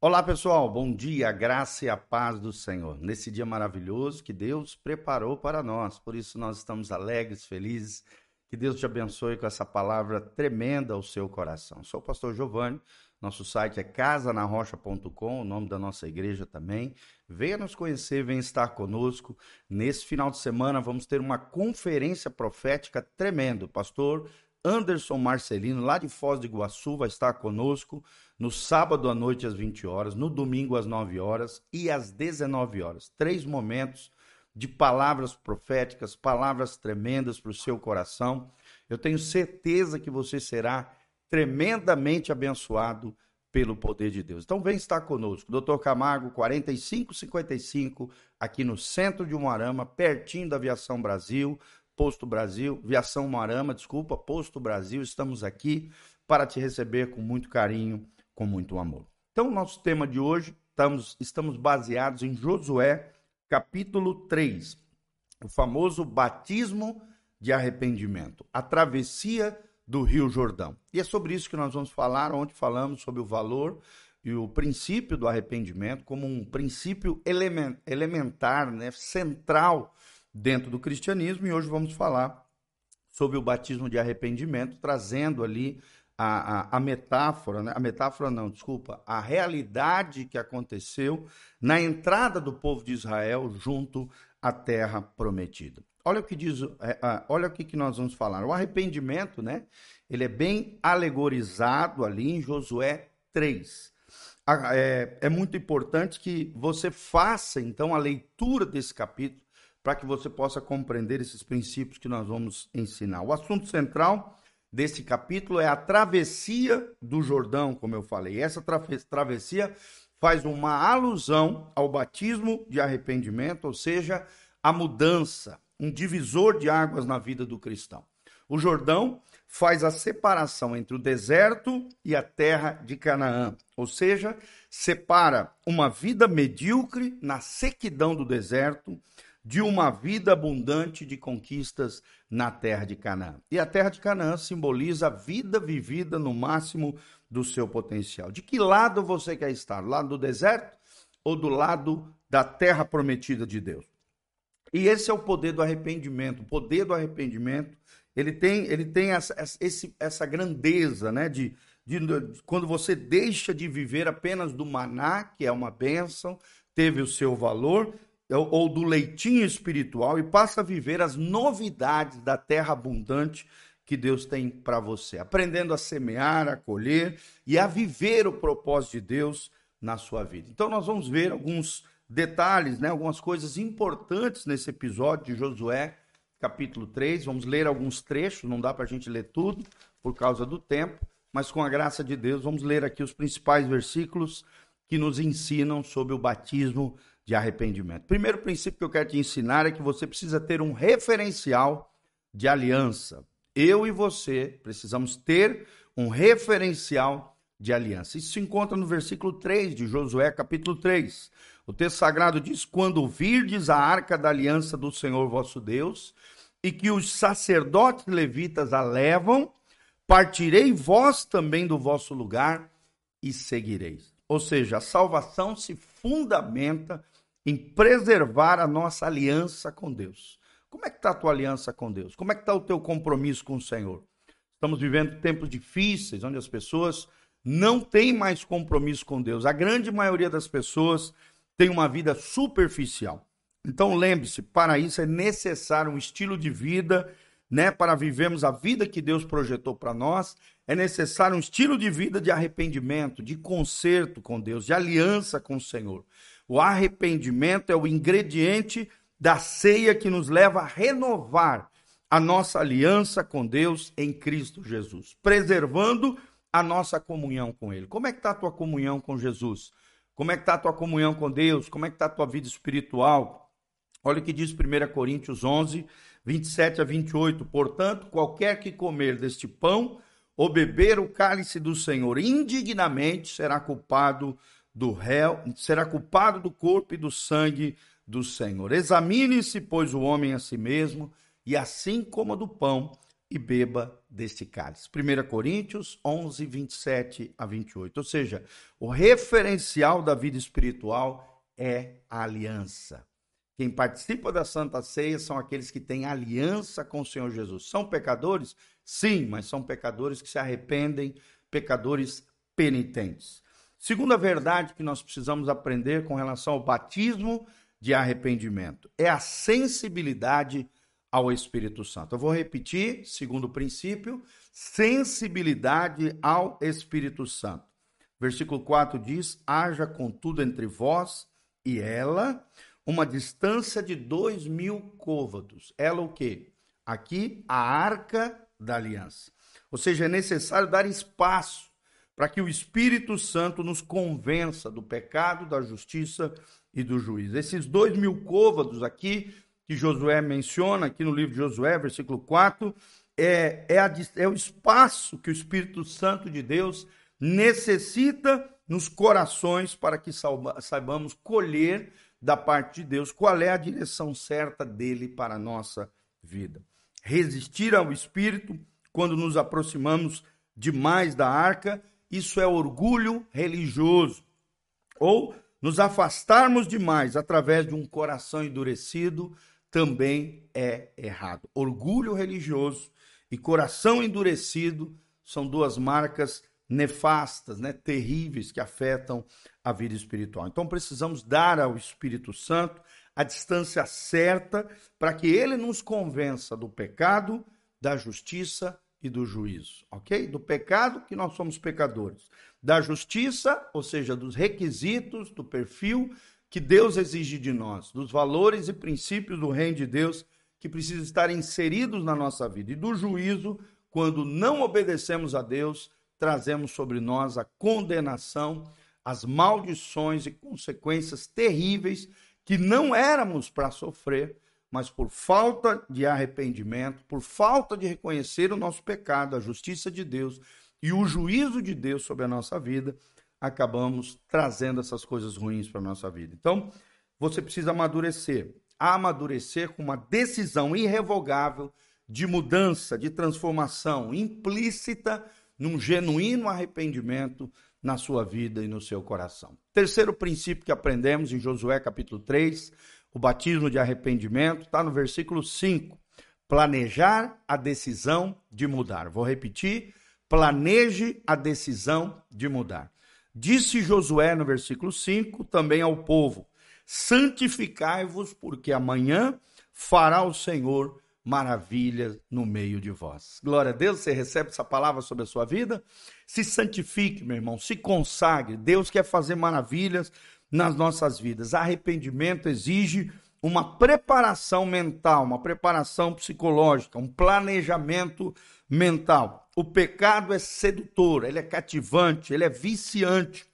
Olá pessoal, bom dia, graça e a paz do Senhor. Nesse dia maravilhoso que Deus preparou para nós, por isso nós estamos alegres, felizes. Que Deus te abençoe com essa palavra tremenda ao seu coração. Sou o pastor Giovanni, nosso site é casanarrocha.com, o nome da nossa igreja também. Venha nos conhecer, venha estar conosco. Nesse final de semana vamos ter uma conferência profética tremenda. Pastor Anderson Marcelino, lá de Foz do Iguaçu, vai estar conosco no sábado à noite às 20 horas, no domingo às 9 horas e às 19 horas. Três momentos de palavras proféticas, palavras tremendas para o seu coração. Eu tenho certeza que você será tremendamente abençoado pelo poder de Deus. Então vem estar conosco, Dr. Camargo 4555, aqui no centro de Umuarama, pertinho da Aviação Brasil. Posto Brasil, Viação Marama, desculpa, Posto Brasil, estamos aqui para te receber com muito carinho, com muito amor. Então, nosso tema de hoje, estamos, estamos baseados em Josué, capítulo 3, o famoso batismo de arrependimento, a travessia do Rio Jordão. E é sobre isso que nós vamos falar, onde falamos sobre o valor e o princípio do arrependimento como um princípio elementar, né, central dentro do cristianismo e hoje vamos falar sobre o batismo de arrependimento, trazendo ali a, a, a, metáfora, né? a metáfora não, desculpa, a realidade que aconteceu na entrada do povo de Israel junto à terra prometida. Olha o que diz, é, olha o que, que nós vamos falar. O arrependimento, né? Ele é bem alegorizado ali em Josué 3. É, é muito importante que você faça, então, a leitura desse capítulo para que você possa compreender esses princípios que nós vamos ensinar. O assunto central desse capítulo é a travessia do Jordão, como eu falei. Essa travessia faz uma alusão ao batismo de arrependimento, ou seja, a mudança, um divisor de águas na vida do cristão. O Jordão faz a separação entre o deserto e a terra de Canaã, ou seja, separa uma vida medíocre na sequidão do deserto de uma vida abundante de conquistas na terra de Canaã. E a terra de Canaã simboliza a vida vivida no máximo do seu potencial. De que lado você quer estar? Do lado do deserto ou do lado da terra prometida de Deus? E esse é o poder do arrependimento. O poder do arrependimento, ele tem, ele tem essa, esse, essa grandeza, né? De, de, de, quando você deixa de viver apenas do maná, que é uma bênção, teve o seu valor, ou do leitinho espiritual e passa a viver as novidades da terra abundante que Deus tem para você, aprendendo a semear, a colher e a viver o propósito de Deus na sua vida. Então nós vamos ver alguns detalhes, né, algumas coisas importantes nesse episódio de Josué, capítulo 3. Vamos ler alguns trechos, não dá para a gente ler tudo por causa do tempo, mas com a graça de Deus, vamos ler aqui os principais versículos que nos ensinam sobre o batismo de arrependimento. Primeiro princípio que eu quero te ensinar é que você precisa ter um referencial de aliança. Eu e você precisamos ter um referencial de aliança. Isso se encontra no versículo 3 de Josué, capítulo 3. O texto sagrado diz: Quando virdes a arca da aliança do Senhor vosso Deus, e que os sacerdotes levitas a levam, partirei vós também do vosso lugar e seguireis. Ou seja, a salvação se fundamenta em preservar a nossa aliança com Deus. Como é que está a tua aliança com Deus? Como é que está o teu compromisso com o Senhor? Estamos vivendo tempos difíceis, onde as pessoas não têm mais compromisso com Deus. A grande maioria das pessoas tem uma vida superficial. Então lembre-se, para isso é necessário um estilo de vida, né, para vivermos a vida que Deus projetou para nós, é necessário um estilo de vida de arrependimento, de conserto com Deus, de aliança com o Senhor. O arrependimento é o ingrediente da ceia que nos leva a renovar a nossa aliança com Deus em Cristo Jesus, preservando a nossa comunhão com Ele. Como é que está a tua comunhão com Jesus? Como é que está a tua comunhão com Deus? Como é que está a tua vida espiritual? Olha o que diz 1 Coríntios 11, 27 a 28. Portanto, qualquer que comer deste pão ou beber o cálice do Senhor indignamente será culpado do réu, será culpado do corpo e do sangue do Senhor. Examine-se, pois, o homem a si mesmo, e assim coma do pão e beba deste cálice. 1 Coríntios 11, 27 a 28. Ou seja, o referencial da vida espiritual é a aliança. Quem participa da Santa Ceia são aqueles que têm aliança com o Senhor Jesus. São pecadores? Sim, mas são pecadores que se arrependem, pecadores penitentes. Segunda verdade que nós precisamos aprender com relação ao batismo de arrependimento é a sensibilidade ao Espírito Santo. Eu vou repetir, segundo princípio, sensibilidade ao Espírito Santo. Versículo 4 diz: Haja contudo entre vós e ela uma distância de dois mil côvados. Ela o quê? Aqui, a arca da aliança. Ou seja, é necessário dar espaço para que o Espírito Santo nos convença do pecado, da justiça e do juízo. Esses dois mil côvados aqui que Josué menciona aqui no livro de Josué, versículo 4, é, é, a, é o espaço que o Espírito Santo de Deus necessita nos corações para que saibamos colher da parte de Deus qual é a direção certa dele para a nossa vida. Resistir ao Espírito quando nos aproximamos demais da arca, isso é orgulho religioso. Ou nos afastarmos demais através de um coração endurecido, também é errado. Orgulho religioso e coração endurecido são duas marcas nefastas, né, terríveis que afetam a vida espiritual. Então precisamos dar ao Espírito Santo a distância certa para que ele nos convença do pecado, da justiça e do juízo, OK? Do pecado que nós somos pecadores, da justiça, ou seja, dos requisitos, do perfil que Deus exige de nós, dos valores e princípios do reino de Deus que precisam estar inseridos na nossa vida, e do juízo, quando não obedecemos a Deus, trazemos sobre nós a condenação, as maldições e consequências terríveis que não éramos para sofrer, mas por falta de arrependimento, por falta de reconhecer o nosso pecado, a justiça de Deus e o juízo de Deus sobre a nossa vida, acabamos trazendo essas coisas ruins para a nossa vida. Então, você precisa amadurecer. Amadurecer com uma decisão irrevogável de mudança, de transformação implícita num genuíno arrependimento na sua vida e no seu coração. Terceiro princípio que aprendemos em Josué capítulo 3, o batismo de arrependimento, está no versículo 5. Planejar a decisão de mudar. Vou repetir: planeje a decisão de mudar. Disse Josué no versículo 5 também ao povo: Santificai-vos, porque amanhã fará o Senhor maravilhas no meio de vós. Glória a Deus, você recebe essa palavra sobre a sua vida? Se santifique, meu irmão, se consagre. Deus quer fazer maravilhas nas nossas vidas. Arrependimento exige uma preparação mental, uma preparação psicológica, um planejamento mental. O pecado é sedutor, ele é cativante, ele é viciante.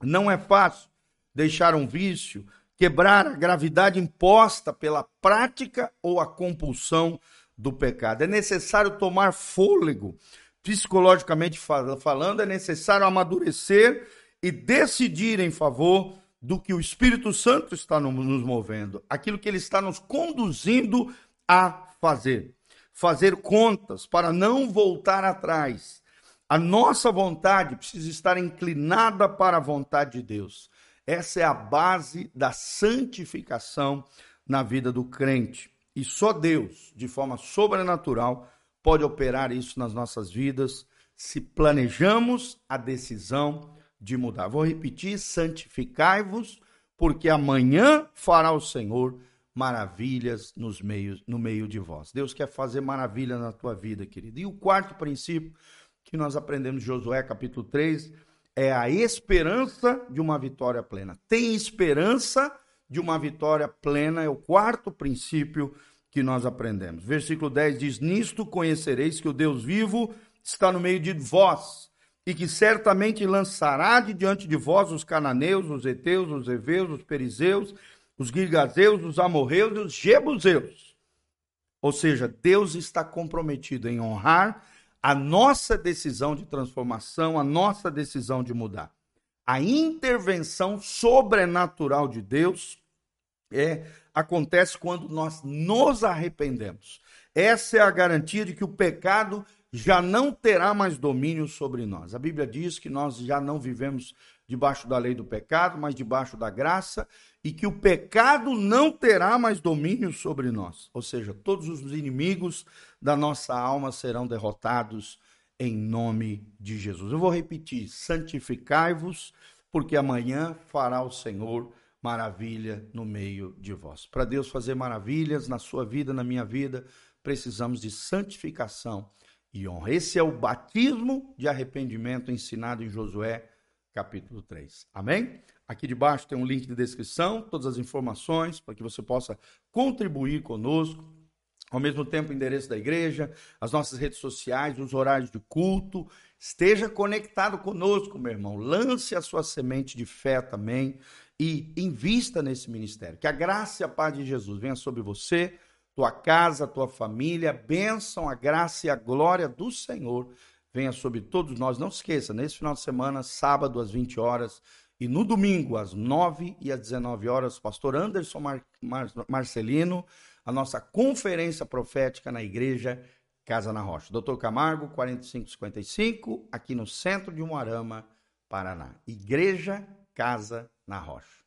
Não é fácil deixar um vício, quebrar a gravidade imposta pela prática ou a compulsão do pecado. É necessário tomar fôlego, psicologicamente falando, é necessário amadurecer e decidir em favor do que o Espírito Santo está nos movendo, aquilo que ele está nos conduzindo a fazer fazer contas, para não voltar atrás. A nossa vontade precisa estar inclinada para a vontade de Deus. Essa é a base da santificação na vida do crente. E só Deus, de forma sobrenatural, pode operar isso nas nossas vidas se planejamos a decisão de mudar. Vou repetir: santificai-vos, porque amanhã fará o Senhor maravilhas nos meios, no meio de vós. Deus quer fazer maravilha na tua vida, querido. E o quarto princípio que nós aprendemos em Josué, capítulo 3, é a esperança de uma vitória plena. Tem esperança de uma vitória plena, é o quarto princípio que nós aprendemos. Versículo 10 diz: Nisto conhecereis que o Deus vivo está no meio de vós, e que certamente lançará de diante de vós os cananeus, os heteus, os heveus, os perizeus os Girgazeus, os Amorreus e os Jebuseus. Ou seja, Deus está comprometido em honrar a nossa decisão de transformação, a nossa decisão de mudar. A intervenção sobrenatural de Deus é acontece quando nós nos arrependemos. Essa é a garantia de que o pecado já não terá mais domínio sobre nós. A Bíblia diz que nós já não vivemos debaixo da lei do pecado, mas debaixo da graça, e que o pecado não terá mais domínio sobre nós. Ou seja, todos os inimigos da nossa alma serão derrotados em nome de Jesus. Eu vou repetir: santificai-vos, porque amanhã fará o Senhor maravilha no meio de vós. Para Deus fazer maravilhas na sua vida, na minha vida, precisamos de santificação e honra. Esse é o batismo de arrependimento ensinado em Josué, capítulo 3. Amém? Aqui debaixo tem um link de descrição, todas as informações para que você possa contribuir conosco. Ao mesmo tempo, o endereço da igreja, as nossas redes sociais, os horários de culto. Esteja conectado conosco, meu irmão. Lance a sua semente de fé também e invista nesse ministério. Que a graça e a paz de Jesus venha sobre você, tua casa, tua família. A bênção, a graça e a glória do Senhor venha sobre todos nós. Não se esqueça, nesse final de semana, sábado às 20 horas e no domingo, às 9 e às 19 horas, pastor Anderson Mar Mar Marcelino, a nossa conferência profética na igreja Casa na Rocha. Doutor Camargo, 4555, aqui no centro de Moarama, Paraná. Igreja Casa na Rocha.